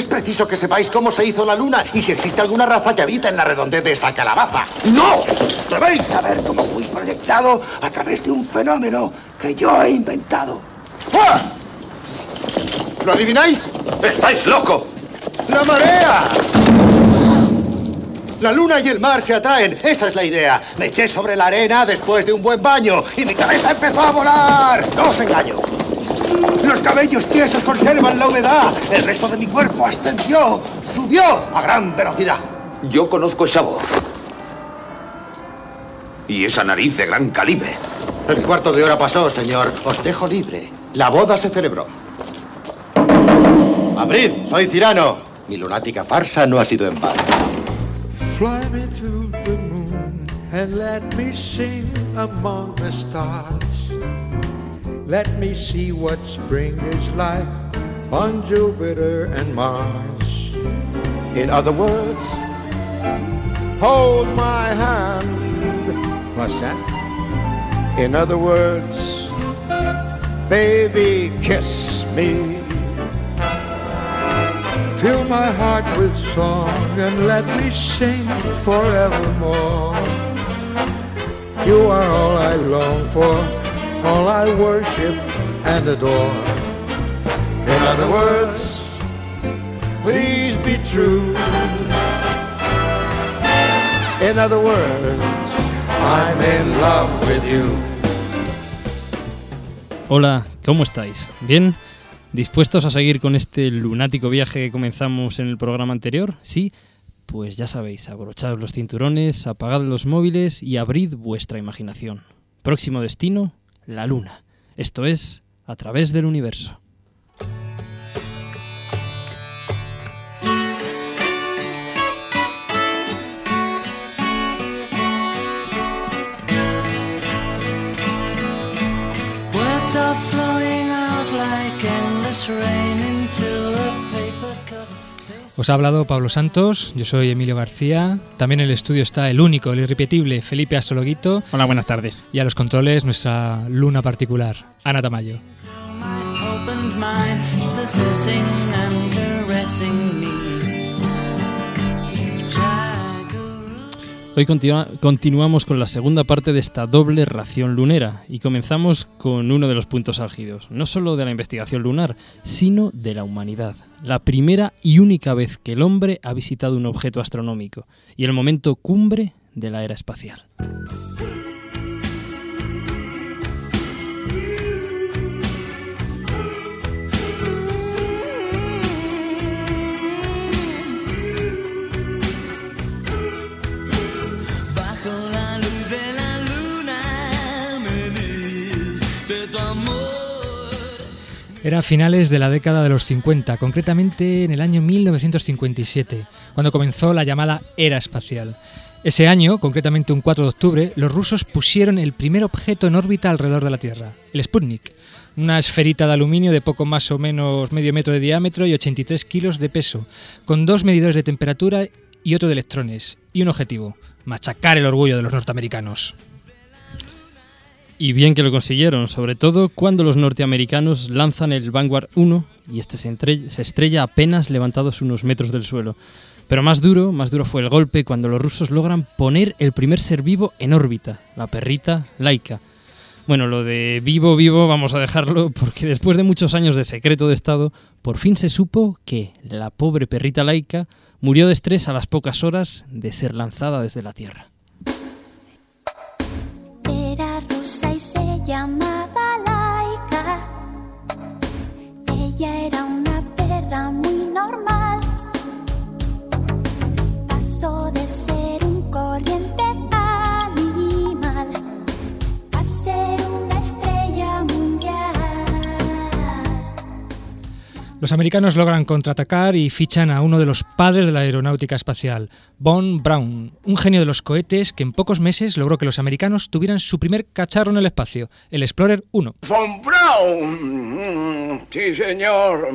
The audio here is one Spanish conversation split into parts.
Es preciso que sepáis cómo se hizo la luna y si existe alguna raza que habita en la redondez de esa calabaza. ¡No! Debéis saber cómo fui proyectado a través de un fenómeno que yo he inventado. ¡Ah! ¿Lo adivináis? ¡Estáis loco! ¡La marea! La luna y el mar se atraen, esa es la idea. Me eché sobre la arena después de un buen baño y mi cabeza empezó a volar. No os engaño. Los cabellos tiesos conservan la humedad. El resto de mi cuerpo ascendió, subió a gran velocidad. Yo conozco esa voz. Y esa nariz de gran calibre. El cuarto de hora pasó, señor. Os dejo libre. La boda se celebró. Abrid, soy Cirano. Mi lunática farsa no ha sido en vano. Fly me to the moon and let me sing among the stars. Let me see what spring is like on Jupiter and Mars. In other words, hold my hand. What's that? In other words, baby, kiss me. Fill my heart with song and let me sing forevermore. You are all I long for, all I worship and adore. In other words, please be true. In other words, I'm in love with you. Hola, ¿cómo estáis? ¿Bien? ¿Dispuestos a seguir con este lunático viaje que comenzamos en el programa anterior? ¿Sí? Pues ya sabéis, abrochaos los cinturones, apagad los móviles y abrid vuestra imaginación. Próximo destino, la Luna. Esto es, a través del universo. Os ha hablado Pablo Santos, yo soy Emilio García. También en el estudio está el único, el irrepetible Felipe Astrologuito. Hola, buenas tardes. Y a los controles nuestra luna particular, Ana Tamayo. Hoy continua- continuamos con la segunda parte de esta doble ración lunera y comenzamos con uno de los puntos álgidos, no solo de la investigación lunar, sino de la humanidad. La primera y única vez que el hombre ha visitado un objeto astronómico y el momento cumbre de la era espacial. Era a finales de la década de los 50, concretamente en el año 1957, cuando comenzó la llamada era espacial. Ese año, concretamente un 4 de octubre, los rusos pusieron el primer objeto en órbita alrededor de la Tierra, el Sputnik, una esferita de aluminio de poco más o menos medio metro de diámetro y 83 kilos de peso, con dos medidores de temperatura y otro de electrones, y un objetivo, machacar el orgullo de los norteamericanos. Y bien que lo consiguieron, sobre todo cuando los norteamericanos lanzan el Vanguard 1 y este se, se estrella apenas levantados unos metros del suelo. Pero más duro, más duro fue el golpe cuando los rusos logran poner el primer ser vivo en órbita, la perrita Laika. Bueno, lo de vivo, vivo vamos a dejarlo porque después de muchos años de secreto de Estado, por fin se supo que la pobre perrita Laika murió de estrés a las pocas horas de ser lanzada desde la Tierra. Era rusa Los americanos logran contraatacar y fichan a uno de los padres de la aeronáutica espacial, Von Braun, un genio de los cohetes que en pocos meses logró que los americanos tuvieran su primer cacharro en el espacio, el Explorer 1. Von Braun. Sí, señor.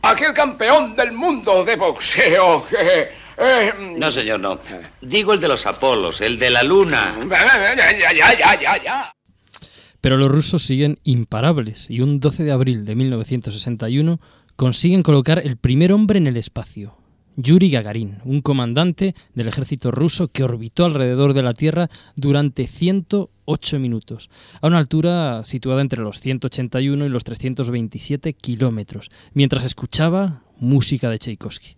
Aquel campeón del mundo de boxeo que... eh, No, señor, no. Digo el de los Apolos, el de la Luna. Ya, ya, ya, ya, ya, ya. Pero los rusos siguen imparables y un 12 de abril de 1961 consiguen colocar el primer hombre en el espacio. Yuri Gagarin, un comandante del ejército ruso que orbitó alrededor de la Tierra durante 108 minutos, a una altura situada entre los 181 y los 327 kilómetros, mientras escuchaba música de Tchaikovsky.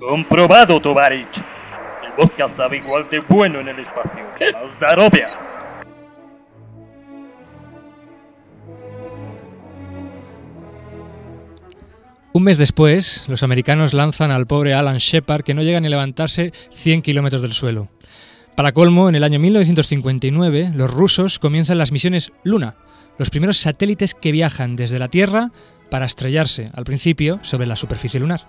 Comprobado, Tovarich. El vodka sabe igual de bueno en el espacio. Un mes después, los americanos lanzan al pobre Alan Shepard que no llega ni a levantarse 100 kilómetros del suelo. Para colmo, en el año 1959, los rusos comienzan las misiones Luna, los primeros satélites que viajan desde la Tierra para estrellarse, al principio, sobre la superficie lunar.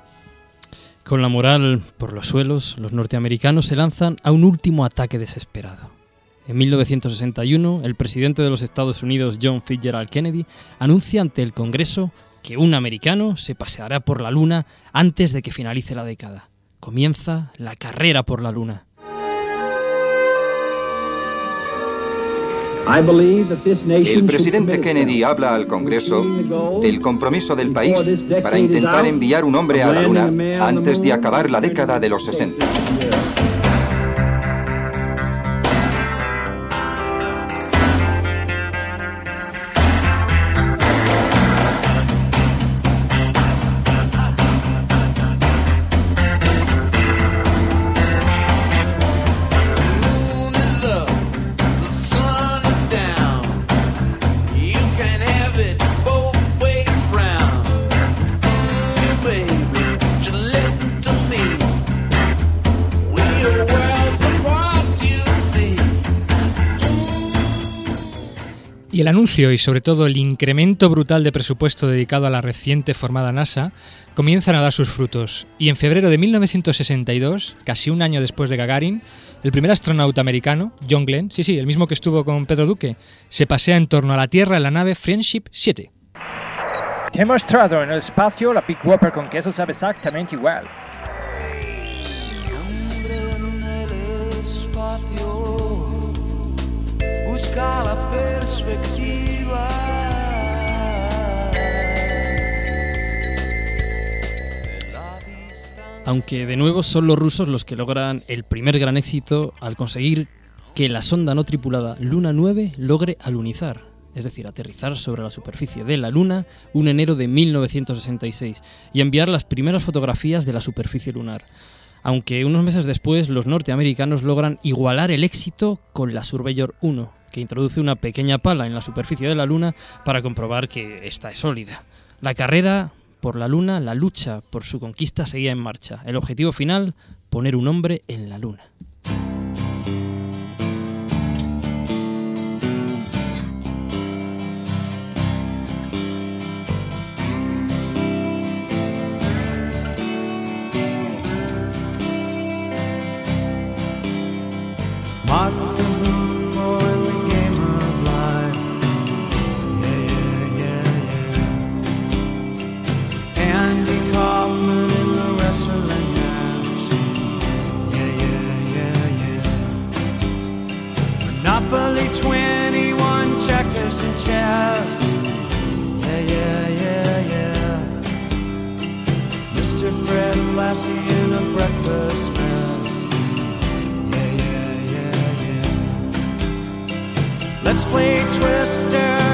Con la moral por los suelos, los norteamericanos se lanzan a un último ataque desesperado. En 1961, el presidente de los Estados Unidos, John Fitzgerald Kennedy, anuncia ante el Congreso que un americano se paseará por la Luna antes de que finalice la década. Comienza la carrera por la Luna. El presidente Kennedy habla al Congreso del compromiso del país para intentar enviar un hombre a la Luna antes de acabar la década de los 60. El anuncio y sobre todo el incremento brutal de presupuesto dedicado a la reciente formada NASA comienzan a dar sus frutos. Y en febrero de 1962, casi un año después de Gagarin, el primer astronauta americano, John Glenn, sí, sí, el mismo que estuvo con Pedro Duque, se pasea en torno a la Tierra en la nave Friendship 7. Te he mostrado en el espacio la Big Whopper con queso sabe exactamente igual. el espacio busca la perspectiva. Aunque de nuevo son los rusos los que logran el primer gran éxito al conseguir que la sonda no tripulada Luna 9 logre alunizar, es decir, aterrizar sobre la superficie de la Luna un enero de 1966 y enviar las primeras fotografías de la superficie lunar. Aunque unos meses después los norteamericanos logran igualar el éxito con la Surveyor 1, que introduce una pequeña pala en la superficie de la Luna para comprobar que esta es sólida. La carrera por la Luna, la lucha por su conquista seguía en marcha. El objetivo final, poner un hombre en la Luna. Yeah, yeah, yeah, yeah. Mr. Fred Lassie in a breakfast mess. Yeah, yeah, yeah, yeah. Let's play Twister,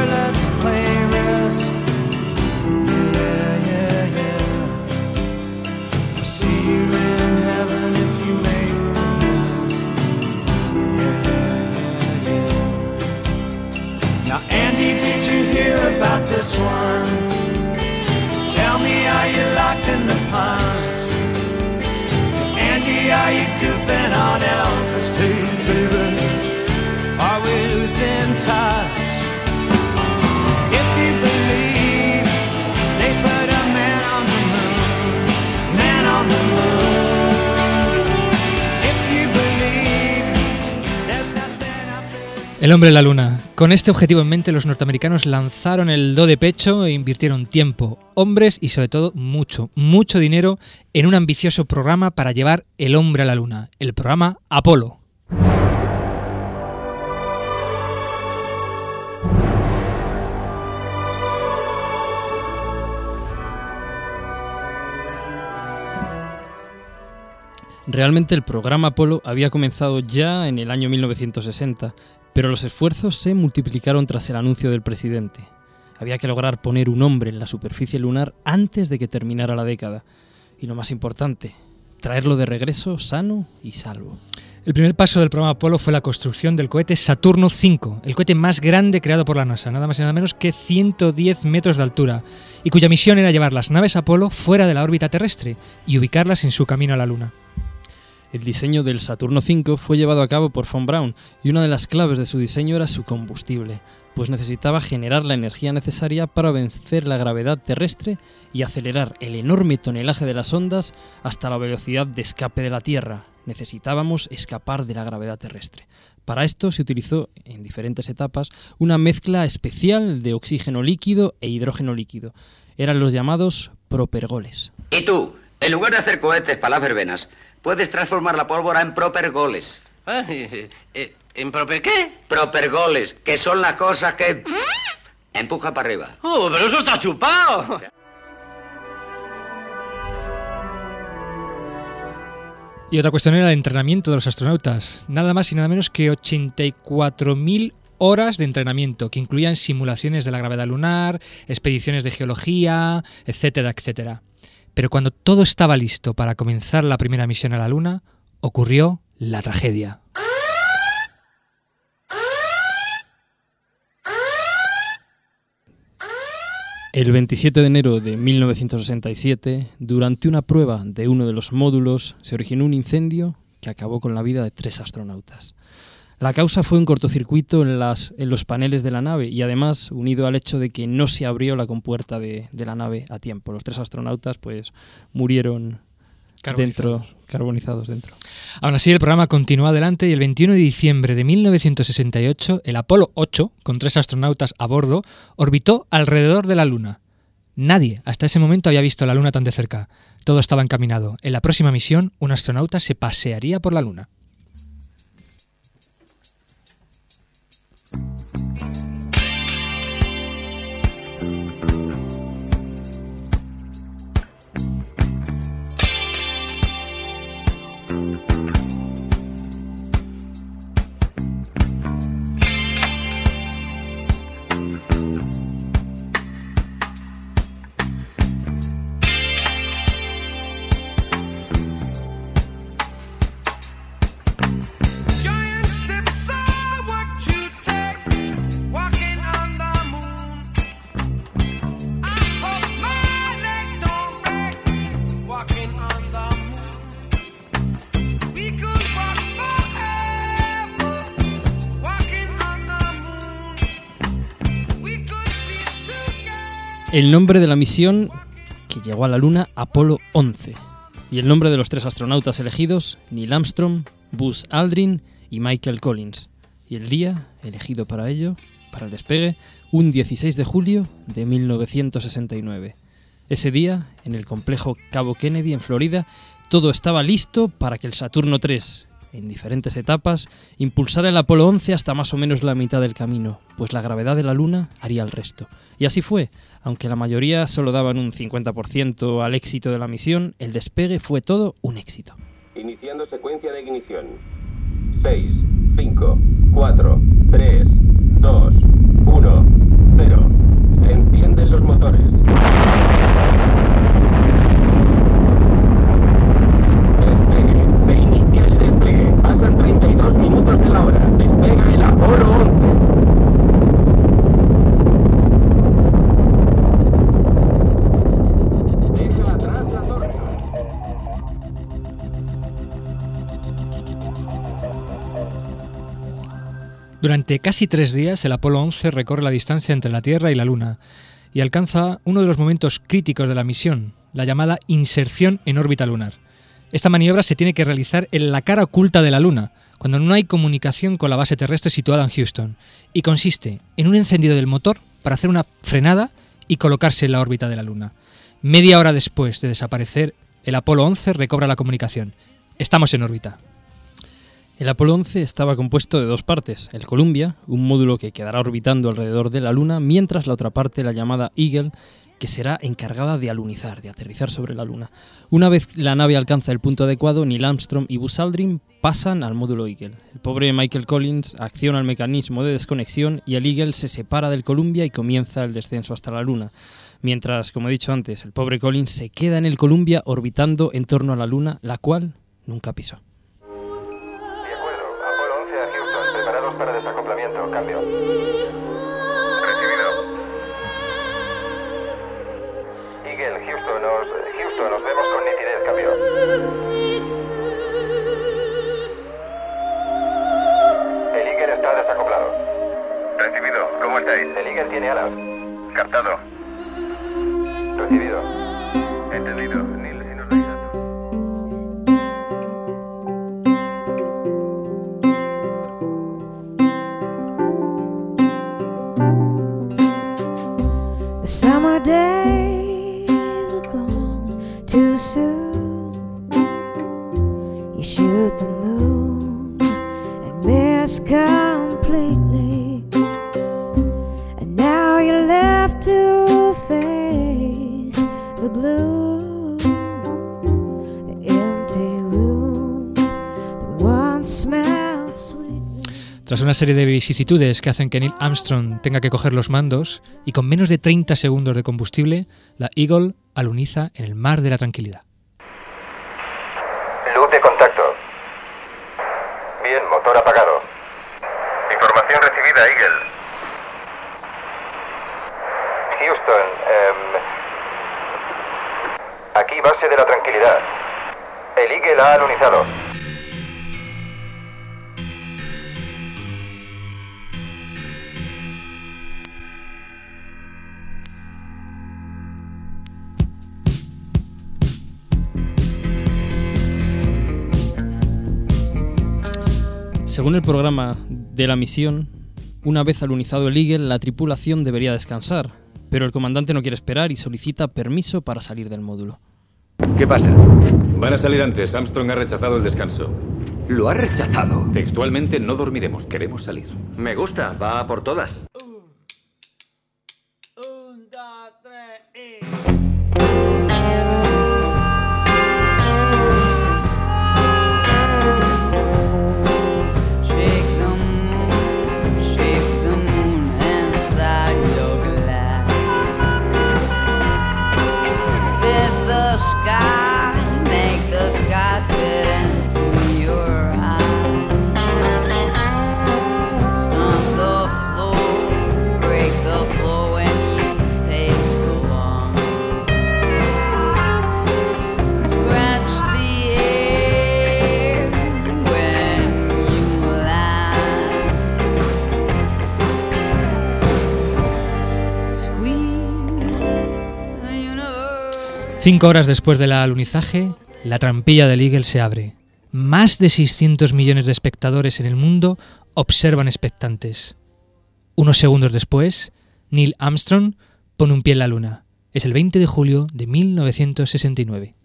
El hombre en la luna. Con este objetivo en mente, los norteamericanos lanzaron el do de pecho e invirtieron tiempo, hombres y sobre todo mucho, mucho dinero en un ambicioso programa para llevar el hombre a la luna, el programa Apolo. Realmente el programa Apolo había comenzado ya en el año 1960 pero los esfuerzos se multiplicaron tras el anuncio del presidente. Había que lograr poner un hombre en la superficie lunar antes de que terminara la década. Y lo más importante, traerlo de regreso sano y salvo. El primer paso del programa Apolo fue la construcción del cohete Saturno V, el cohete más grande creado por la NASA, nada más y nada menos que 110 metros de altura, y cuya misión era llevar las naves Apolo fuera de la órbita terrestre y ubicarlas en su camino a la Luna. El diseño del Saturno V fue llevado a cabo por von Braun y una de las claves de su diseño era su combustible, pues necesitaba generar la energía necesaria para vencer la gravedad terrestre y acelerar el enorme tonelaje de las ondas hasta la velocidad de escape de la Tierra. Necesitábamos escapar de la gravedad terrestre. Para esto se utilizó en diferentes etapas una mezcla especial de oxígeno líquido e hidrógeno líquido. Eran los llamados propergoles. Y tú, en lugar de hacer cohetes para las verbenas, puedes transformar la pólvora en propergoles. Ah, eh, eh, ¿En proper qué? Propergoles, que son las cosas que... Empuja para arriba. Oh, pero eso está chupado. Y otra cuestión era el entrenamiento de los astronautas. Nada más y nada menos que 84.000 horas de entrenamiento, que incluían simulaciones de la gravedad lunar, expediciones de geología, etcétera, etcétera. Pero cuando todo estaba listo para comenzar la primera misión a la Luna, ocurrió la tragedia. El 27 de enero de 1967, durante una prueba de uno de los módulos, se originó un incendio que acabó con la vida de tres astronautas. La causa fue un cortocircuito en, las, en los paneles de la nave y además unido al hecho de que no se abrió la compuerta de, de la nave a tiempo. Los tres astronautas pues murieron dentro, carbonizados dentro. Aún así, el programa continuó adelante y el 21 de diciembre de 1968, el Apolo 8, con tres astronautas a bordo, orbitó alrededor de la Luna. Nadie hasta ese momento había visto la Luna tan de cerca. Todo estaba encaminado. En la próxima misión, un astronauta se pasearía por la Luna. El nombre de la misión que llegó a la Luna, Apolo 11. Y el nombre de los tres astronautas elegidos, Neil Armstrong, Buzz Aldrin y Michael Collins. Y el día elegido para ello, para el despegue, un 16 de julio de 1969. Ese día, en el complejo Cabo Kennedy, en Florida, todo estaba listo para que el Saturno 3, en diferentes etapas, impulsara el Apolo 11 hasta más o menos la mitad del camino, pues la gravedad de la Luna haría el resto. Y así fue, aunque la mayoría solo daban un 50% al éxito de la misión, el despegue fue todo un éxito. Iniciando secuencia de ignición. 6, 5, 4, 3, 2, 1, 0. Se encienden los motores. Despegue. Se inicia el despegue. Pasan 32 minutos Durante casi tres días, el Apolo 11 recorre la distancia entre la Tierra y la Luna y alcanza uno de los momentos críticos de la misión, la llamada inserción en órbita lunar. Esta maniobra se tiene que realizar en la cara oculta de la Luna, cuando no hay comunicación con la base terrestre situada en Houston, y consiste en un encendido del motor para hacer una frenada y colocarse en la órbita de la Luna. Media hora después de desaparecer, el Apolo 11 recobra la comunicación. Estamos en órbita. El Apolo 11 estaba compuesto de dos partes, el Columbia, un módulo que quedará orbitando alrededor de la Luna, mientras la otra parte, la llamada Eagle, que será encargada de alunizar, de aterrizar sobre la Luna. Una vez la nave alcanza el punto adecuado, Neil Armstrong y Buzz Aldrin pasan al módulo Eagle. El pobre Michael Collins acciona el mecanismo de desconexión y el Eagle se separa del Columbia y comienza el descenso hasta la Luna. Mientras, como he dicho antes, el pobre Collins se queda en el Columbia orbitando en torno a la Luna, la cual nunca pisó. Para desacoplamiento. Cambio. Recibido. Eagle, Houston, nos, Houston, nos vemos con nitidez. Cambio. El Eagle está desacoplado. Recibido. ¿Cómo estáis? El Eagle tiene alas. Captado. Recibido. Entendido. day. Una serie de vicisitudes que hacen que Neil Armstrong tenga que coger los mandos, y con menos de 30 segundos de combustible, la Eagle aluniza en el mar de la tranquilidad. Luz de contacto. Bien, motor apagado. Información recibida, Eagle. Houston, em, aquí base de la tranquilidad. El Eagle ha alunizado. Según el programa de la misión, una vez alunizado el Eagle, la tripulación debería descansar, pero el comandante no quiere esperar y solicita permiso para salir del módulo. ¿Qué pasa? Van a salir antes. Armstrong ha rechazado el descanso. ¿Lo ha rechazado? Textualmente no dormiremos. Queremos salir. Me gusta, va a por todas. Cinco horas después del alunizaje, la trampilla del Eagle se abre. Más de 600 millones de espectadores en el mundo observan expectantes. Unos segundos después, Neil Armstrong pone un pie en la luna. Es el 20 de julio de 1969.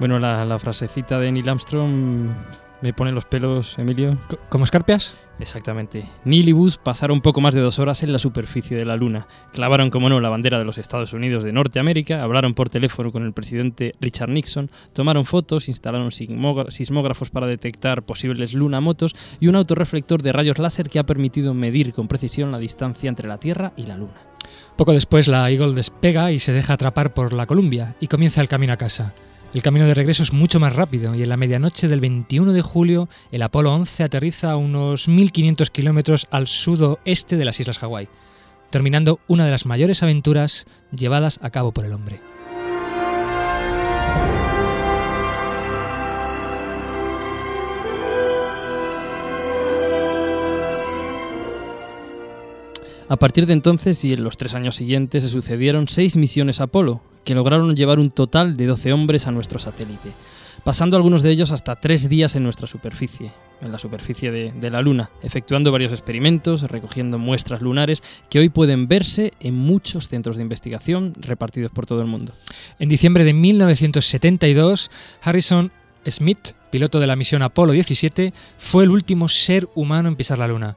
Bueno, la, la frasecita de Neil Armstrong me pone los pelos, Emilio. ¿Como escarpias? Exactamente. Neil y Buzz pasaron un poco más de dos horas en la superficie de la Luna. Clavaron, como no, la bandera de los Estados Unidos de Norteamérica, hablaron por teléfono con el presidente Richard Nixon, tomaron fotos, instalaron sismógra- sismógrafos para detectar posibles lunamotos y un autorreflector de rayos láser que ha permitido medir con precisión la distancia entre la Tierra y la Luna. Poco después la Eagle despega y se deja atrapar por la Columbia y comienza el camino a casa. El camino de regreso es mucho más rápido y en la medianoche del 21 de julio el Apolo 11 aterriza a unos 1500 kilómetros al sudoeste de las Islas Hawái, terminando una de las mayores aventuras llevadas a cabo por el hombre. A partir de entonces y en los tres años siguientes se sucedieron seis misiones Apolo, que lograron llevar un total de 12 hombres a nuestro satélite, pasando algunos de ellos hasta tres días en nuestra superficie, en la superficie de, la Luna, efectuando varios experimentos, recogiendo muestras lunares que hoy pueden verse en muchos centros de investigación repartidos por todo el mundo. En diciembre de 1972, Harrison Smith, piloto de la misión Apolo 17, fue el último ser humano en pisar la Luna.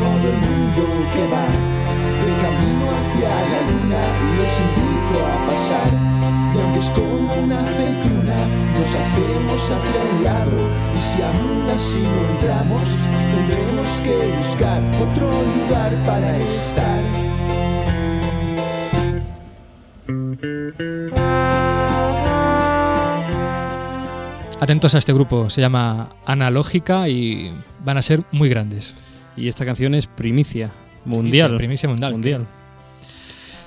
Todo el mundo que va de camino hacia la luna les invito a pasar. Y aunque es como una aceituna, nos hacemos hacia un lado. Y si aún así no entramos, tendremos que buscar otro lugar para estar. Atentos a este grupo, se llama Analógica y van a ser muy grandes. Y esta canción es primicia mundial. Primicia, primicia mundial.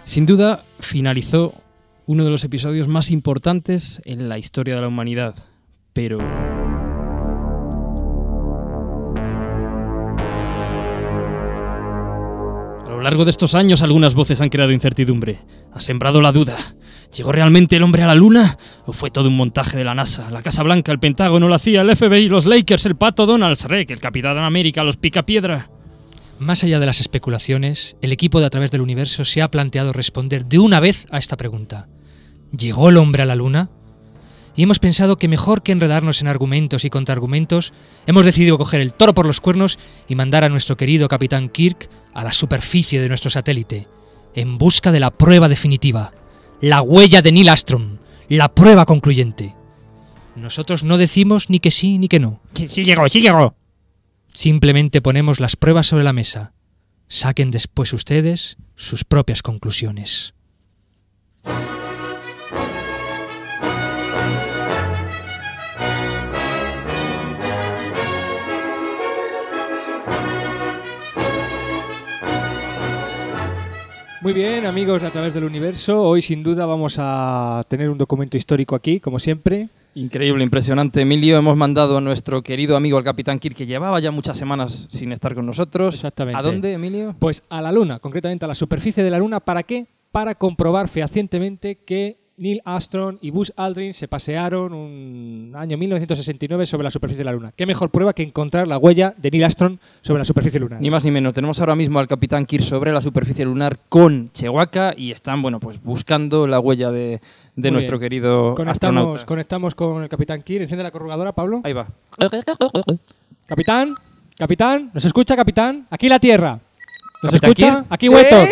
Sin duda, finalizó uno de los episodios más importantes en la historia de la humanidad. Pero... largo de estos años algunas voces han creado incertidumbre. Ha sembrado la duda. ¿Llegó realmente el hombre a la luna? ¿O fue todo un montaje de la NASA? La Casa Blanca, el Pentágono, la CIA, el FBI, los Lakers, el Pato Donald, Shrek, el Capitán América, los Picapiedra. Más allá de las especulaciones, el equipo de A través del universo se ha planteado responder de una vez a esta pregunta. ¿Llegó el hombre a la luna? Y hemos pensado que mejor que enredarnos en argumentos y contraargumentos, hemos decidido coger el toro por los cuernos y mandar a nuestro querido capitán Kirk a la superficie de nuestro satélite, en busca de la prueba definitiva, la huella de Neil Armstrong, la prueba concluyente. Nosotros no decimos ni que sí ni que no. Sí, sí llegó, sí llegó. Simplemente ponemos las pruebas sobre la mesa. Saquen después ustedes sus propias conclusiones. Muy bien, amigos de A través del universo, hoy sin duda vamos a tener un documento histórico aquí, como siempre. Increíble, impresionante. Emilio, hemos mandado a nuestro querido amigo el Capitán Kirk, que llevaba ya muchas semanas sin estar con nosotros. Exactamente. ¿A dónde, Emilio? Pues a la Luna, concretamente a la superficie de la Luna. ¿Para qué? Para comprobar fehacientemente que Neil Armstrong y Buzz Aldrin se pasearon un año 1969 sobre la superficie de la Luna. ¿Qué mejor prueba que encontrar la huella de Neil Armstrong sobre la superficie lunar? Ni más ni menos. Tenemos ahora mismo al Capitán Kirk sobre la superficie lunar con Chewbacca y están, bueno, pues buscando la huella de, nuestro bien. querido Conectamos, astronauta. conectamos con el Capitán Kirk. Enciende la corrugadora, Pablo. Ahí va. Capitán, capitán, ¿nos escucha, capitán? Aquí la Tierra. ¿Nos ¿Capitán escucha? Kirk? Aquí ¿Sí? Huetor.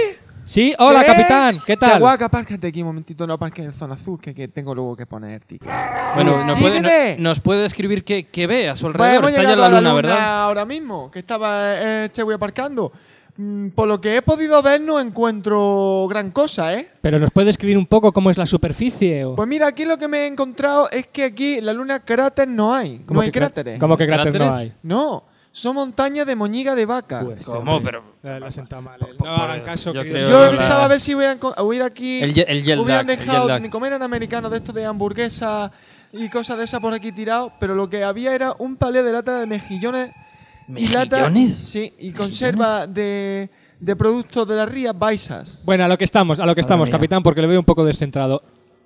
Sí, hola, ¿Sí? capitán, ¿qué tal? Chihuahua, apárcate aquí un momentito, no aparques en zona azul, que, que tengo luego que poner ticket. Bueno, ¿nos ¿Sí puede, que no- nos puede describir qué, qué ve a su alrededor? Está ya la a luna, ¿verdad? ahora mismo, que estaba eh, Chewy aparcando. Mm, Por lo que he podido ver, no encuentro gran cosa, ¿eh? Pero nos puede describir un poco cómo es la superficie. O... Pues mira, aquí lo que me he encontrado es que aquí la luna cráter no hay. ¿Cómo ¿Cómo hay que crá- cráteres? cómo que cráter no ¿Cráteres? hay? No, son montañas de moñiga de vaca. ¿Cómo? Pero Eh, lo mal. No hagan caso. yo que- creo- Yo la- pensaba a ver si hubieran, hubiera aquí. El el hubieran el dejado. lag. Como eran americanos de estos de hamburguesa y cosas de esas por aquí tirados, pero lo que había era un palé de lata de mejillones. Y lata, ¿Mejillones? sí, y conserva de, de productos de las rías baisas. Bueno, a lo que estamos, a lo que Madre estamos, mía. capitán, porque le veo un poco descentrado.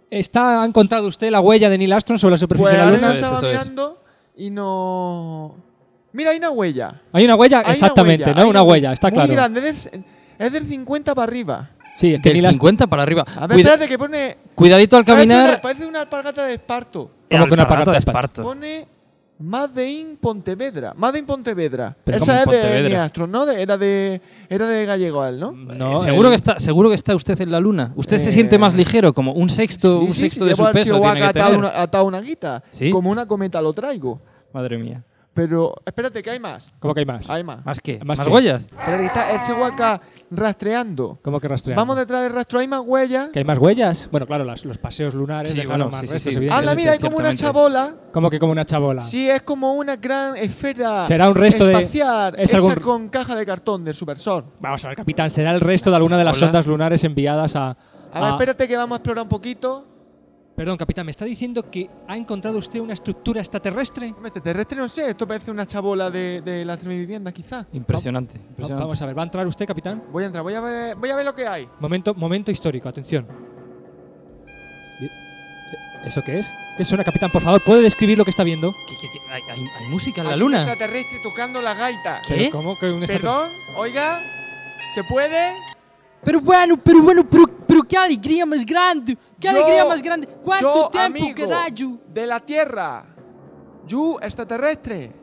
¿Está, ¿Ha encontrado usted la huella de Neil Armstrong sobre la superficie Pues de la ahora Luna? mismo estaba mirando y no. Mira, hay una huella. Hay una huella, Hay una exactamente, huella, ¿no? hay Una huella, está muy claro. grande, es del, es del 50 para arriba. Sí, es que Del 50 para arriba. A ver, Cuida- espérate que pone. Cuidadito al Parece caminar. una, parece una alpargata de esparto. ¿Cómo que una Alpargata de esparto? Pone Made in Pontevedra. Made in Pontevedra. Pero Esa ¿cómo es de Pontevedra? ¿no? De- era de era de gallego él, ¿no? No, seguro, el- que está, seguro que está usted en la luna. ¿Usted se Eh, siente más ligero? Como un sexto, un Sí, sí, sexto si de su al peso Chihuahua tiene que atado tener. una, atado una guita. ¿Sí? Como una cometa lo traigo. Madre mía. Pero espérate que hay más. ¿Cómo que hay más? Hay más. ¿Más qué? ¿Más ¿Más, qué? huellas? Espérate, que está el Chihuahua rastreando. ¿Cómo que rastreando? Vamos detrás del rastro, hay más huellas. ¿Que hay más huellas? Bueno, claro, las- los paseos lunares Sí, dejaron bueno, más sí, sí, restos, sí. evidentemente. Anda, mira, hay como una ciertamente. chabola. ¿Cómo que como una chabola? Sí, es como una gran esfera Será un resto de- espacial es hecha algún- con caja de cartón del Supersol. Vamos a ver, capitán, será el resto de alguna de las Hola. sondas lunares enviadas a... A ver, espérate que vamos a explorar un poquito. Perdón, capitán, ¿me está diciendo que ha encontrado usted una estructura extraterrestre? Hombre, Extraterrestre no sé, esto parece una chabola de, de la vivienda quizá. Impresionante. Va- impresionante. Vamos a ver, ¿va a entrar usted, capitán? Voy a entrar, voy a ver, voy a ver lo que hay. Momento, momento histórico, atención. ¿Eso qué es? ¿Qué suena, capitán? Por favor, ¿puede describir lo que está viendo? ¿Qué- qué- qué? Hay, hay- hay música en la Hay un luna. extraterrestre tocando la gaita. ¿Qué? ¿Pero ¿Cómo que un extraterrestre? Perdón, oiga, ¿se puede? Pero bueno, pero bueno, pero, pero qué alegría más grande. Qué Yo- alegría más grande. ¿Cuánto yo, tiempo, amigo, carajo? De la Tierra. Yu, extraterrestre. Te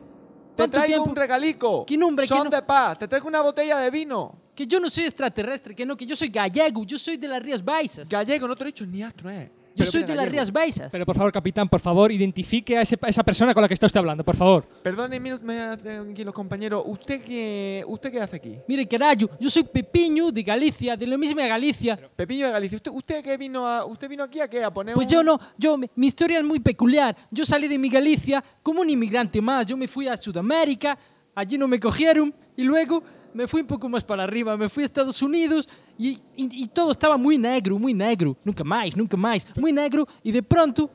¿Cuánto traigo tiempo? un regalico. ¿Qué nombre? Son ¿Qué no- de paz. Te traigo una botella de vino. Que yo no soy extraterrestre, que no, que yo soy gallego, yo soy de las Rías Baixas. Gallego, no te lo he dicho ni astro, eh. Yo Pero soy de las. Rías Baixas. Pero por favor, capitán, por favor, identifique a, ese- a esa persona con la que está usted hablando, por favor. Perdónenme aquí los compañeros. ¿Usted qué, ¿Usted qué hace aquí? Mire, carajo, yo soy Pepiño de Galicia, de la misma Galicia. Pepillo de Galicia. ¿Usted, usted qué vino a, usted vino aquí a qué? A poner Pues un- yo no, yo, mi historia es muy peculiar. Yo salí de mi Galicia como un inmigrante más. Yo me fui a Sudamérica, allí no me cogieron y luego me fui un poco más para arriba. Me fui a Estados Unidos y, y- y todo estaba muy negro, muy negro. Nunca más, nunca más. Muy negro y de pronto,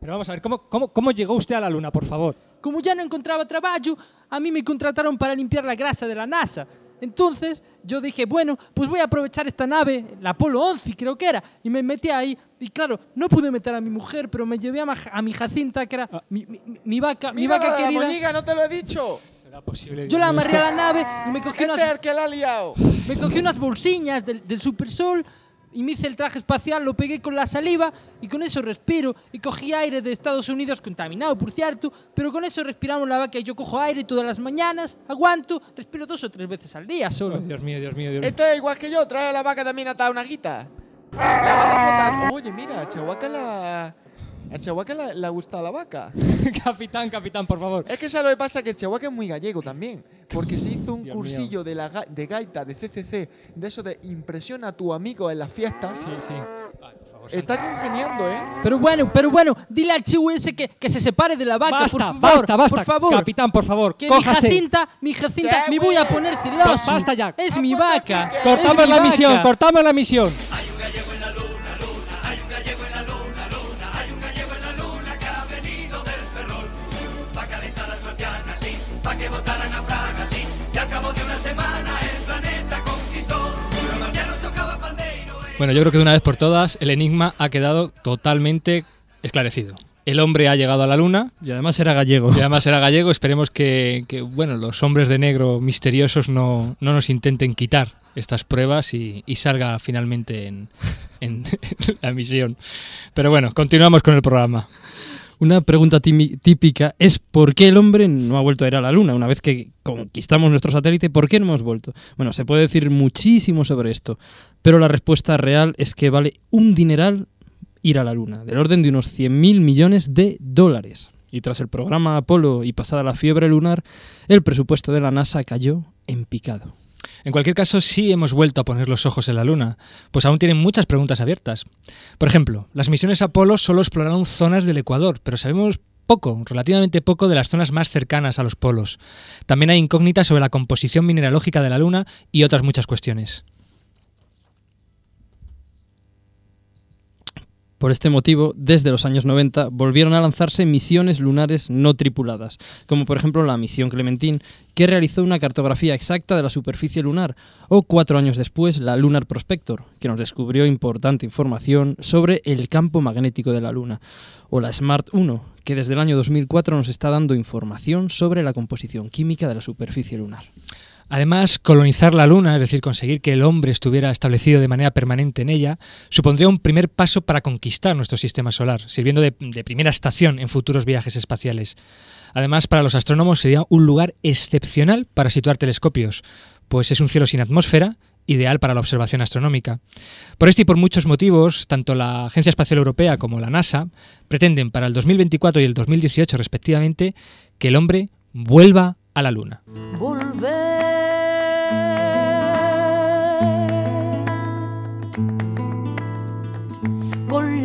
Pero vamos a ver, ¿cómo, cómo, cómo llegó usted a la luna, por favor? como ya no encontraba trabajo, a mí me contrataron para limpiar la grasa de la NASA. Entonces yo dije, bueno, pues voy a aprovechar esta nave, la Apolo 11 creo que era, y me metí ahí. Y claro, no pude meter a mi mujer, pero me llevé a, ma- a mi Jacinta, que era mi, mi- mi vaca, mi vaca la querida. molliga, no te lo he dicho. ¿Será posible? Yo la amarré a la nave y me cogí Este unas, el que la ha liado. me cogí unas bolsiñas del, del Supersol y me hice el traje espacial, lo pegué con la saliva y con eso respiro. Y cogí aire de Estados Unidos, contaminado por cierto, pero con eso respiramos la vaca y yo cojo aire todas las mañanas, aguanto, respiro dos o tres veces al día solo. Oh, Dios mío, Dios mío, Dios mío. Esto es igual que yo. Trae a la vaca también atada a una guita. La vaca flotando. Oye, mira, chihuahua la... Al chihuahua le, gustado la vaca. capitán, capitán, por favor. Es que ¿sabes lo que pasa? Que el chihuahua es muy gallego también. Porque se hizo un Dios cursillo de, la, ga- de gaita, de CCC, de eso de impresiona a tu amigo en las fiestas. Sí, sí. Está congeniando, ¿eh? Pero bueno, pero bueno, dile al chihu ese que, que se separe de la vaca, Basta, por favor. basta, basta. Por favor. Capitán, por favor, Que cójase. mi Jacinta, mi Jacinta, me voy a poner celoso. Basta ya. Es mi vaca. Cortamos es mi la misión, cortamos la misión. Bueno, yo creo que de una vez por todas el enigma ha quedado totalmente esclarecido. El hombre ha llegado a la luna. Y además era gallego. Y además era gallego. Esperemos que, que, bueno, los hombres de negro misteriosos no, no nos intenten quitar estas pruebas y, y salga finalmente en, en la misión. Pero bueno, continuamos con el programa. Una pregunta típica es ¿por qué el hombre no ha vuelto a ir a la Luna? Una vez que conquistamos nuestro satélite, ¿por qué no hemos vuelto? Bueno, se puede decir muchísimo sobre esto, pero la respuesta real es que vale un dineral ir a la Luna, del orden de unos 100.000 millones de dólares. Y tras el programa Apolo y pasada la fiebre lunar, el presupuesto de la NASA cayó en picado. En cualquier caso, sí hemos vuelto a poner los ojos en la Luna, pues aún tienen muchas preguntas abiertas. Por ejemplo, las misiones Apolo solo exploraron zonas del Ecuador, pero sabemos poco, relativamente poco, de las zonas más cercanas a los polos. También hay incógnitas sobre la composición mineralógica de la Luna y otras muchas cuestiones. Por este motivo, desde los años 90 volvieron a lanzarse misiones lunares no tripuladas, como por ejemplo la misión Clementine, que realizó una cartografía exacta de la superficie lunar, o cuatro años después la Lunar Prospector, que nos descubrió importante información sobre el campo magnético de la Luna, o la Smart 1, que desde el año 2004 nos está dando información sobre la composición química de la superficie lunar. Además, colonizar la Luna, es decir, conseguir que el hombre estuviera establecido de manera permanente en ella, supondría un primer paso para conquistar nuestro sistema solar, sirviendo de, primera estación en futuros viajes espaciales. Además, para los astrónomos sería un lugar excepcional para situar telescopios, pues es un cielo sin atmósfera, ideal para la observación astronómica. Por este y por muchos motivos, tanto la Agencia Espacial Europea como la NASA pretenden para el 2024 y el 2018 respectivamente que el hombre vuelva a la Luna.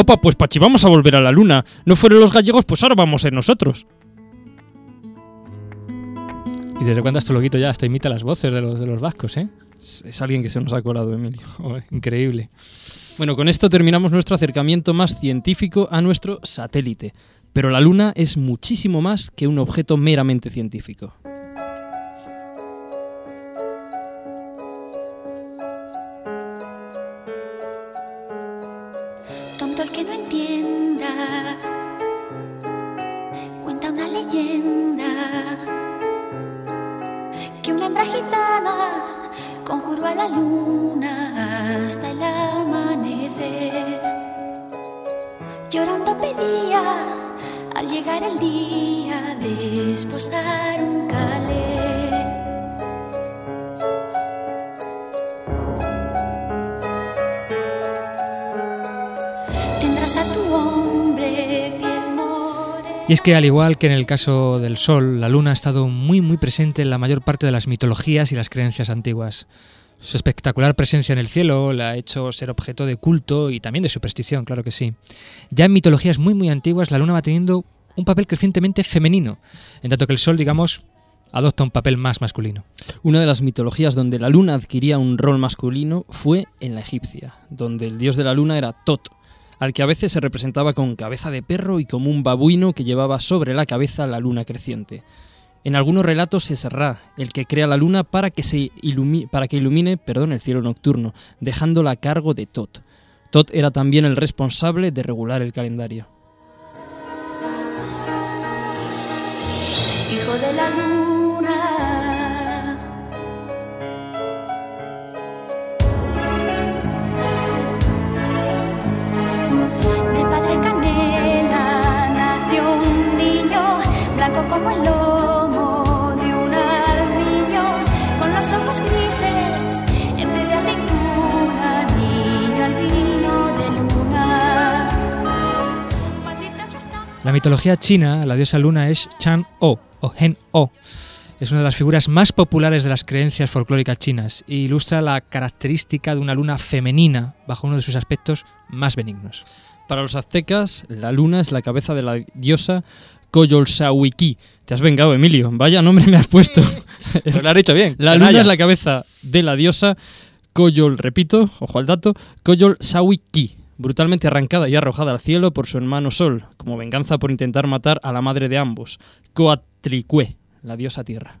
Opa, pues Pachi, vamos a volver a la luna. No fueron los gallegos, pues ahora vamos a ser nosotros. ¿Y desde cuándo esto lo quito ya? Hasta imita las voces de los, de los vascos, ¿eh? Es, es alguien que se nos ha colado, Emilio. Joder, increíble. Bueno, con esto terminamos nuestro acercamiento más científico a nuestro satélite. Pero la luna es muchísimo más que un objeto meramente científico. A la luna hasta el amanecer. Llorando pedía al llegar el día de esposar un calé. Tendrás a tu hombre piel. Y es que al igual que en el caso del Sol, la Luna ha estado muy muy presente en la mayor parte de las mitologías y las creencias antiguas. Su espectacular presencia en el cielo la ha hecho ser objeto de culto y también de superstición, claro que sí. Ya en mitologías muy muy antiguas, la Luna va teniendo un papel crecientemente femenino, en tanto que el Sol, digamos, adopta un papel más masculino. Una de las mitologías donde la luna adquiría un rol masculino fue en la egipcia, donde el dios de la luna era Tot, al que a veces se representaba con cabeza de perro y como un babuino que llevaba sobre la cabeza la luna creciente. En algunos relatos es Ra, el que crea la luna para que, se ilumi- para que ilumine perdón, el cielo nocturno, dejándola a cargo de Tot. Tot era también el responsable de regular el calendario. hijo de la luna. De padre canela nació un niño, blanco como el lomo La mitología china, la diosa luna es Chan-O o Hen-O. Es una de las figuras más populares de las creencias folclóricas chinas e ilustra la característica de una luna femenina bajo uno de sus aspectos más benignos. Para los aztecas, la luna es la cabeza de la diosa Coyolxauhqui. Te has vengado, Emilio. Vaya nombre me has puesto. Pero lo has dicho bien. La luna es la cabeza de la diosa Coyol, repito, ojo al dato, Coyolxauhqui, brutalmente arrancada y arrojada al cielo por su hermano Sol, como venganza por intentar matar a la madre de ambos, Coatlicue, la diosa tierra.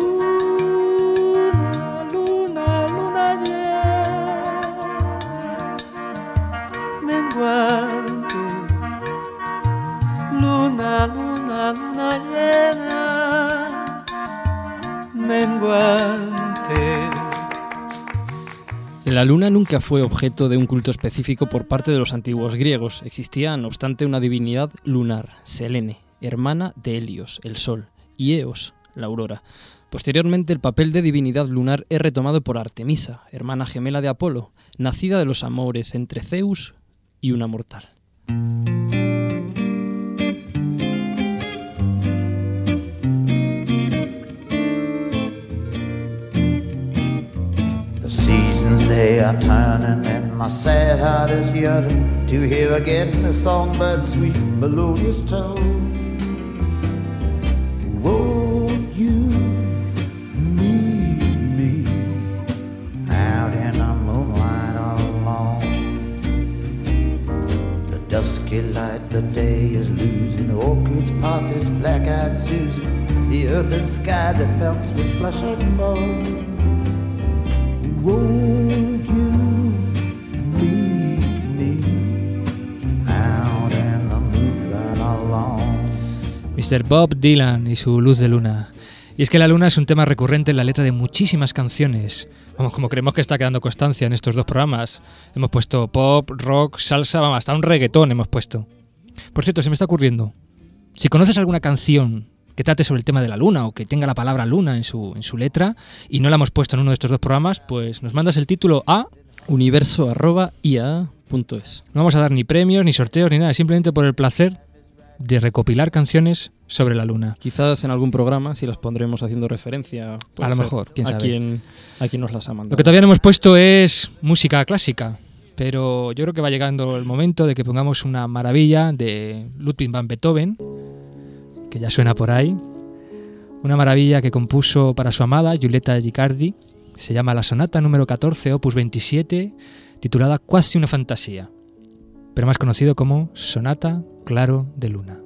La luna nunca fue objeto de un culto específico por parte de los antiguos griegos. Existía, no obstante, una divinidad lunar, Selene, hermana de Helios, el sol, y Eos, la aurora. Posteriormente, el papel de divinidad lunar es retomado por Artemisa, hermana gemela de Apolo, nacida de los amores entre Zeus y una mortal. They are turning and my sad heart is yearning to hear again the songbird's sweet melodious tone. Won't you meet me out in the moonlight all alone? The dusky light, the day is losing orchids, poppies, black-eyed Susan, the earth and sky that melts with flesh Mr. Bob Dylan y su luz de luna. Y es que la luna es un tema recurrente en la letra de muchísimas canciones. Vamos, como creemos que está quedando constancia en estos dos programas. Hemos puesto pop, rock, salsa, vamos, hasta un reggaetón hemos puesto. Por cierto, se me está ocurriendo. Si conoces alguna canción que trate sobre el tema de la luna o que tenga la palabra luna en su, en su letra y no la hemos puesto en uno de estos dos programas, pues nos mandas el título a universo.ia.es. No vamos a dar ni premios, ni sorteos, ni nada, simplemente por el placer de recopilar canciones sobre la luna. Quizás en algún programa, si las pondremos haciendo referencia A lo mejor, a, quien, a quien nos las ha mandado. Lo que todavía no hemos puesto es música clásica, pero yo creo que va llegando el momento de que pongamos una maravilla de Ludwig van Beethoven, que ya suena por ahí. Una maravilla que compuso para su amada Giulietta Gicardi. Se llama la sonata número 14, opus 27, titulada Quasi una fantasía, pero más conocido como Sonata Claro de Luna.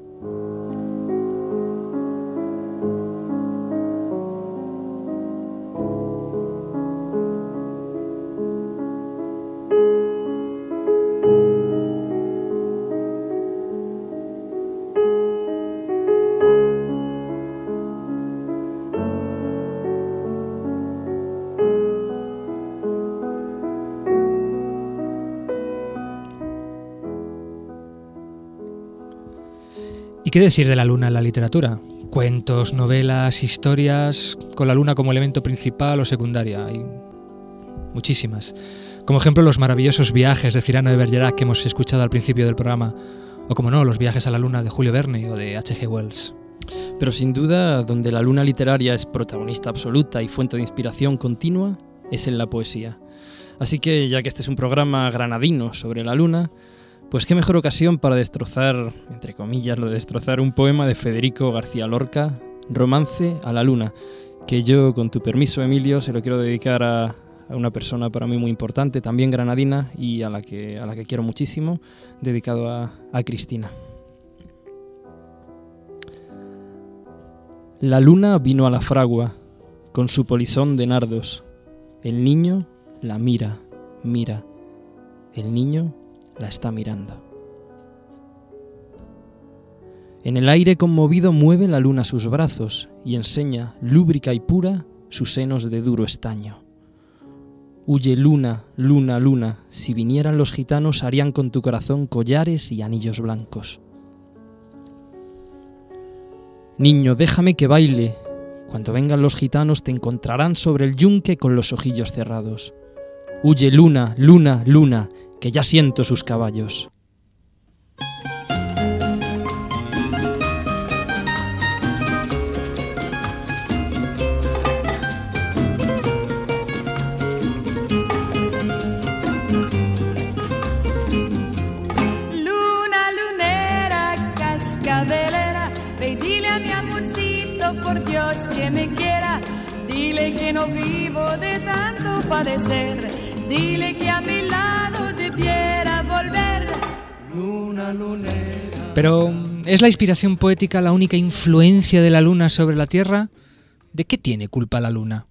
Qué decir de la luna en la literatura? Cuentos, novelas, historias, con la luna como elemento principal o secundaria. Hay muchísimas. Como ejemplo, los maravillosos viajes de Cirano de Bergerac que hemos escuchado al principio del programa. O como no, los viajes a la luna de Julio Verne o de H.G. Wells. Pero sin duda, donde la luna literaria es protagonista absoluta y fuente de inspiración continua, es en la poesía. Así que, ya que este es un programa granadino sobre la luna, pues qué mejor ocasión para destrozar, entre comillas, lo de destrozar un poema de Federico García Lorca, Romance a la luna, que yo, con tu permiso, Emilio, se lo quiero dedicar a, una persona para mí muy importante, también granadina y a la que, a la que quiero muchísimo, dedicado a, a Cristina. La luna vino a la fragua con su polizón de nardos. El niño la mira, mira. El niño la está mirando. En el aire conmovido mueve la luna sus brazos y enseña, lúbrica y pura, sus senos de duro estaño. Huye luna, luna, luna, si vinieran los gitanos harían con tu corazón collares y anillos blancos. Niño, déjame que baile. Cuando vengan los gitanos te encontrarán sobre el yunque con los ojillos cerrados. Huye luna, luna, luna, que ya siento sus caballos. Luna lunera, cascabelera, ve y dile a mi amorcito, por Dios que me quiera. Dile que no vivo de tanto padecer. Dile que a mi lado debiera volver. Luna lunera. Pero, ¿es la inspiración poética la única influencia de la luna sobre la Tierra? ¿De qué tiene culpa la luna?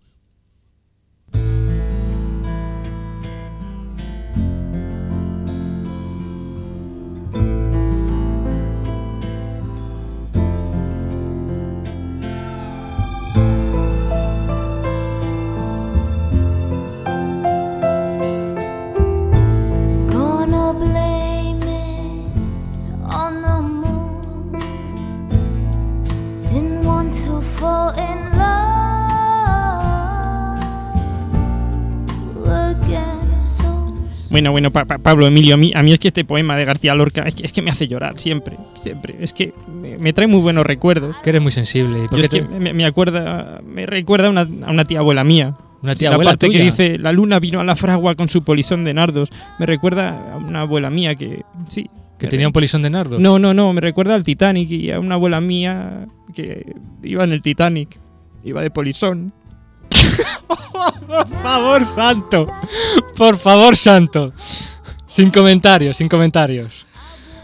Bueno, bueno, Pa- Pa- Pablo, Emilio, a mí, a mí es que este poema de García Lorca es que, es que me hace llorar siempre, siempre. Es que me, me trae muy buenos recuerdos. Que eres muy sensible. ¿y por Yo es que me, me acuerda, me recuerda a una, a una tía abuela mía. Una tía la abuela parte que dice, la luna vino a la fragua con su polisón de nardos. Me recuerda a una abuela mía que, sí. ¿Que tenía un polisón de nardos? No, no, no, me recuerda al Titanic y a una abuela mía que iba en el Titanic. Iba de polisón. Por favor, santo. Por favor, santo. Sin comentarios, sin comentarios.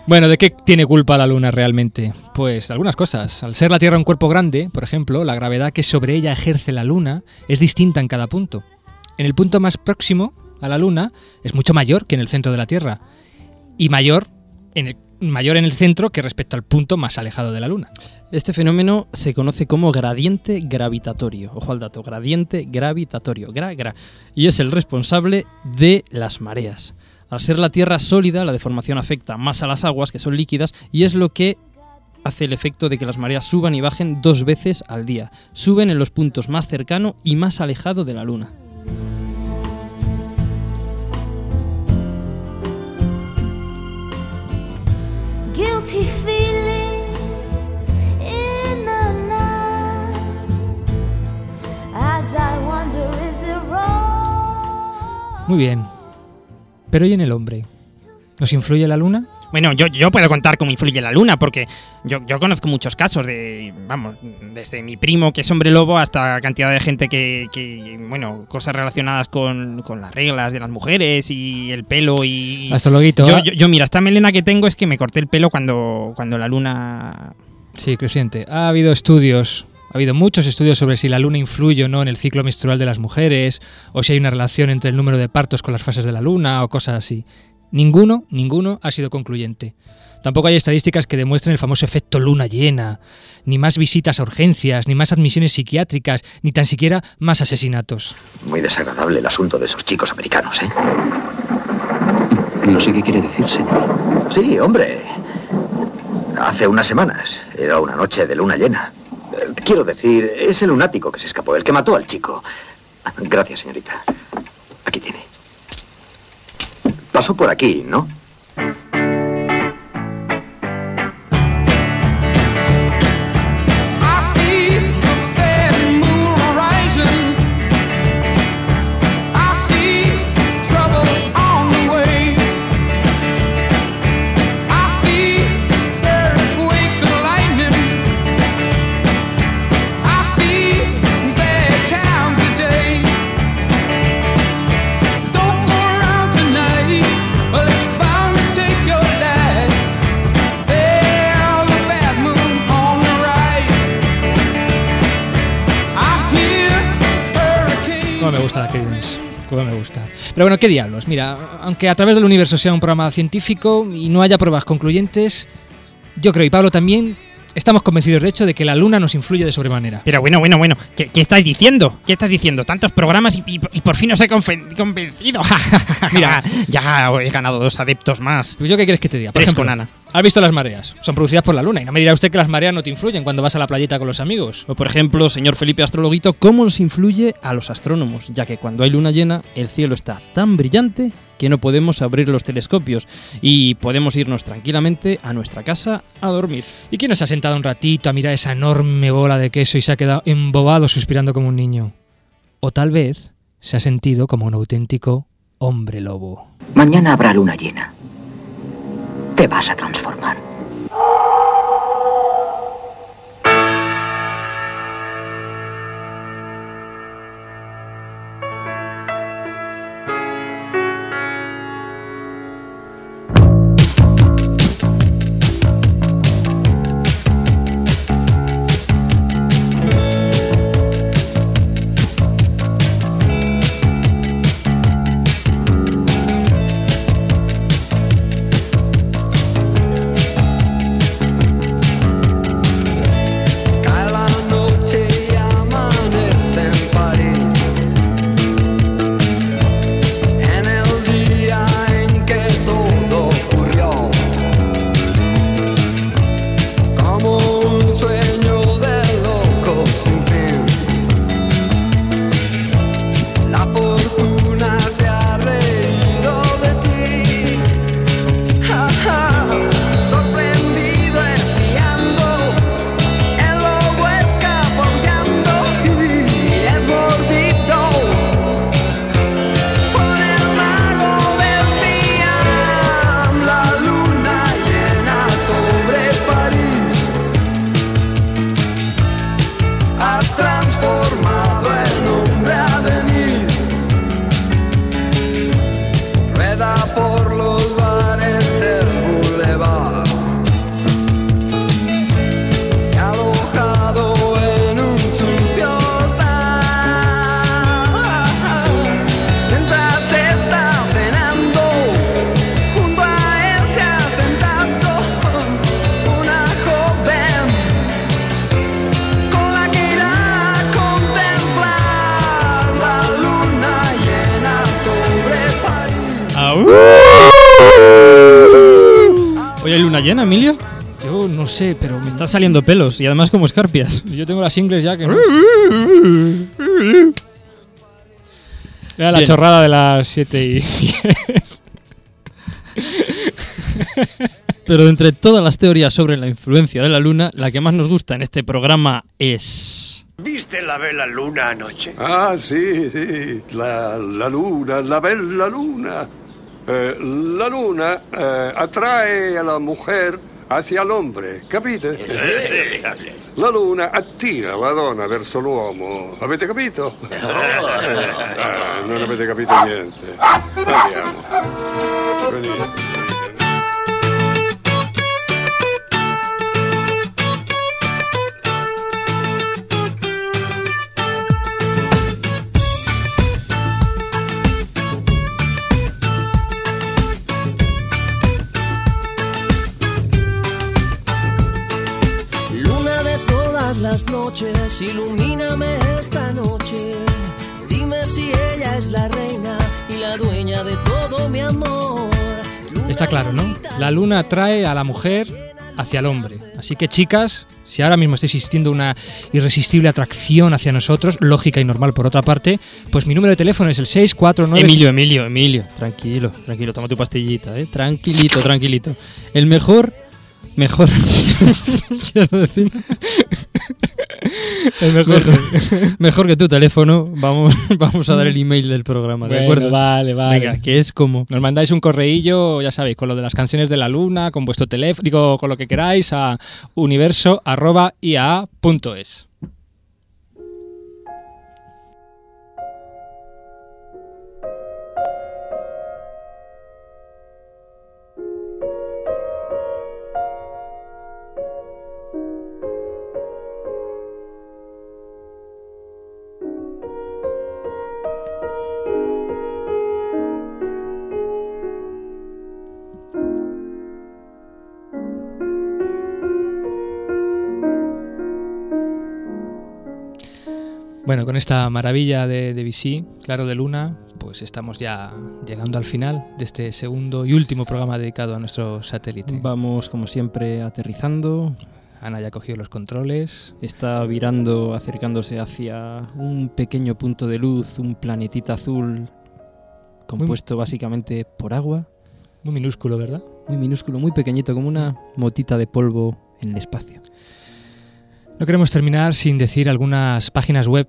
Bueno, ¿de qué tiene culpa la Luna realmente? Pues algunas cosas. Al ser la Tierra un cuerpo grande, por ejemplo, la gravedad que sobre ella ejerce la Luna es distinta en cada punto. En el punto más próximo a la Luna es mucho mayor que en el centro de la Tierra. Y mayor en el, mayor en el centro que respecto al punto más alejado de la Luna. Este fenómeno se conoce como gradiente gravitatorio. Ojo al dato, gradiente gravitatorio. Gra, gra. Y es el responsable de las mareas. Al ser la Tierra sólida, la deformación afecta más a las aguas, que son líquidas, y es lo que hace el efecto de que las mareas suban y bajen dos veces al día. Suben en los puntos más cercano y más alejado de la Luna. Muy bien. Pero ¿y en el hombre? ¿Nos influye la Luna? Bueno, yo, yo puedo contar cómo influye la luna, porque yo, yo conozco muchos casos de, vamos, desde mi primo que es hombre lobo hasta cantidad de gente que, que bueno, cosas relacionadas con, con las reglas de las mujeres y el pelo y... Astrologuito, Yo, yo, yo, mira, esta melena que tengo es que me corté el pelo cuando, cuando la luna... Sí, creciente. Ha habido estudios, ha habido muchos estudios sobre si la luna influye o no en el ciclo menstrual de las mujeres, o si hay una relación entre el número de partos con las fases de la luna, o cosas así. Ninguno, ninguno ha sido concluyente. Tampoco hay estadísticas que demuestren el famoso efecto luna llena, ni más visitas a urgencias, ni más admisiones psiquiátricas, ni tan siquiera más asesinatos. Muy desagradable el asunto de esos chicos americanos, ¿eh? No sé qué quiere decir, señor. Sí, hombre. Hace unas semanas era una noche de luna llena. Eh, Quiero decir, ese lunático que se escapó, el que mató al chico. Gracias, señorita. Pasó por aquí, ¿no? Pero bueno, ¿qué diablos? Mira, aunque a través del universo sea un programa científico y no haya pruebas concluyentes, yo creo, y Pablo también, estamos convencidos de hecho de que la luna nos influye de sobremanera. Pero bueno, bueno, bueno, ¿qué, qué estás diciendo? ¿Qué estás diciendo? Tantos programas y, y- y por fin os he convencido. Mira, ya he ganado dos adeptos más. Pues yo qué quieres que te diga. Por Tres ejemplo, con Ana. ¿Has visto las mareas? Son producidas por la luna y no me dirá usted que las mareas no te influyen cuando vas a la playita con los amigos. O por ejemplo, señor Felipe Astrologuito, ¿cómo nos influye a los astrónomos? Ya que cuando hay luna llena, el cielo está tan brillante que no podemos abrir los telescopios y podemos irnos tranquilamente a nuestra casa a dormir. ¿Y quién nos ha sentado un ratito a mirar esa enorme bola de queso y se ha quedado embobado suspirando como un niño? O tal vez se ha sentido como un auténtico hombre lobo. Mañana habrá luna llena. Te vas a transformar. Llena, Emilio? Yo no sé, pero Me están saliendo pelos y además como escarpias. Yo tengo las ingles ya que no. Era la Bien. chorrada de las 7 y 10. Pero de entre todas las teorías sobre la influencia de la luna, la que más nos gusta en este programa es... ¿Viste la bella luna anoche? Ah, sì, sì, la, la luna, la bella luna. Eh, la luna eh, atrae a la mujer hacia l'ombre, capite? La luna attira la donna verso l'uomo, avete capito? Ah, non avete capito niente. Andiamo. Venite. Las noches, ilumíname esta noche. Dime si ella es la reina y la dueña de todo mi amor. Está claro, ¿no? La luna atrae a la mujer hacia el hombre. Así que chicas, si ahora mismo está existiendo una irresistible atracción hacia nosotros, lógica y normal por otra parte, pues mi número de teléfono es el 649... Emilio, Emilio, Emilio, tranquilo, tranquilo, toma tu pastillita, ¿eh? Tranquilito, tranquilito. El mejor, mejor, quiero decir, El mejor. mejor, mejor que tu teléfono, vamos, vamos a dar el email del programa, ¿de Bueno, acuerdo? Vale, vale. Venga, que es como... Nos mandáis un correillo, ya sabéis, con lo de las canciones de la luna, con vuestro teléfono, digo, con lo que queráis, a universo.ia.es. Bueno, con esta maravilla de, de BC, Claro de Luna, pues estamos ya llegando al final de este segundo y último programa dedicado a nuestro satélite. Vamos, como siempre, aterrizando. Ana ya ha cogido los controles. Está virando, acercándose hacia un pequeño punto de luz, un planetita azul compuesto básicamente por agua. Muy minúsculo, ¿verdad? Muy minúsculo, muy pequeñito, como una motita de polvo en el espacio. No queremos terminar sin decir algunas páginas web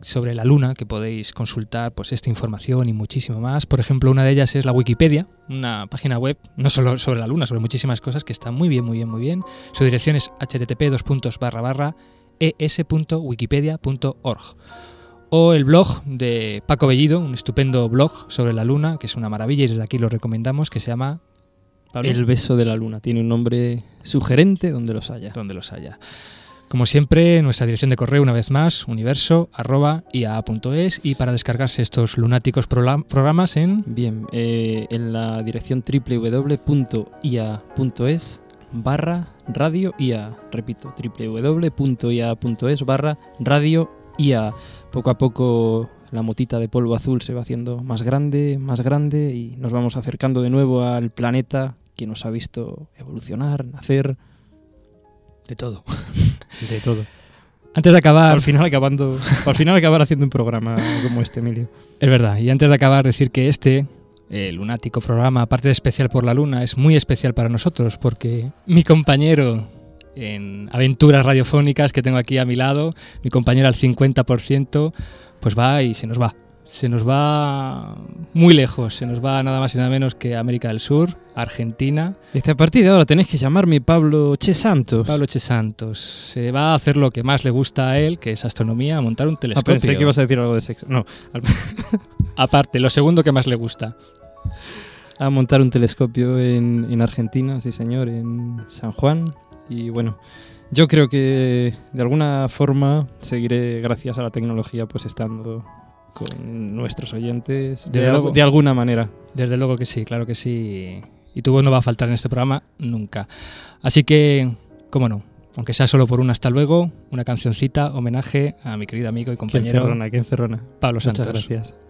sobre la Luna que podéis consultar pues esta información y muchísimo más. Por ejemplo, una de ellas es la Wikipedia, una página web no solo sobre la Luna, sobre muchísimas cosas que está muy bien, muy bien, muy bien. Su dirección es http es.wikipedia.org. O el blog de Paco Bellido, un estupendo blog sobre la Luna, que es una maravilla y desde aquí lo recomendamos, que se llama... Pablo? El beso de la luna. Tiene un nombre sugerente donde los haya. Donde los haya. Como siempre, nuestra dirección de correo, una vez más, universo.ia.es y para descargarse estos lunáticos programas en... Bien, eh, en la dirección www.ia.es barra radio IA. Repito, www.ia.es barra radio IA. Poco a poco la motita de polvo azul se va haciendo más grande, más grande y nos vamos acercando de nuevo al planeta que nos ha visto evolucionar, nacer. De todo. De todo. Antes de acabar... Al final acabando, al final acabar haciendo un programa como este, Emilio. Es verdad, y antes de acabar decir que este, el lunático programa, aparte de especial por la luna, es muy especial para nosotros porque mi compañero en aventuras radiofónicas que tengo aquí a mi lado, mi compañero al 50%, pues va y se nos va. Se nos va muy lejos, se nos va nada más y nada menos que América del Sur, Argentina. A partir de ahora tenéis que llamarme Pablo Che Santos. Pablo Che Santos. Se va a hacer lo que más le gusta a él, que es astronomía, a montar un Ah, telescopio. pensé que ibas a decir algo de sexo. No, Aparte, lo segundo que más le gusta. a montar un telescopio en, en Argentina, sí señor, en San Juan. Y bueno, yo creo que de alguna forma seguiré, gracias a la tecnología, pues estando con nuestros oyentes de, alguna manera. Desde luego que sí, claro que sí. Y tu voz no va a faltar en este programa nunca. Así que, cómo no, aunque sea solo por un hasta luego, una cancioncita, homenaje a mi querido amigo y Qué compañero encerrona, qué encerrona. Pablo Muchas Santos. gracias.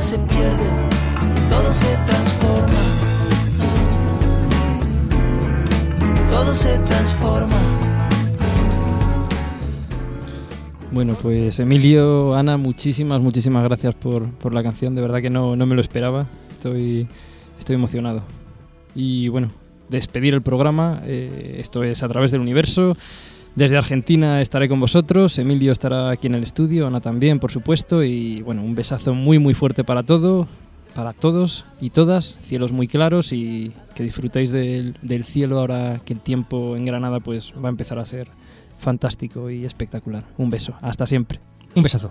se pierde, todo se transforma. Todo se transforma. Bueno, pues Emilio, Ana, muchísimas, muchísimas gracias por, por la canción. De verdad que no, no me lo esperaba. Estoy, estoy emocionado. Y bueno, despedir el programa. eh, esto es a través del universo. Desde Argentina estaré con vosotros. Emilio estará aquí en el estudio, Ana también, por supuesto. Y bueno, un besazo muy, muy fuerte para todo, para todos y todas. Cielos muy claros y que disfrutéis del, del cielo ahora que el tiempo en Granada pues va a empezar a ser fantástico y espectacular. Un beso. Hasta siempre. Un besazo.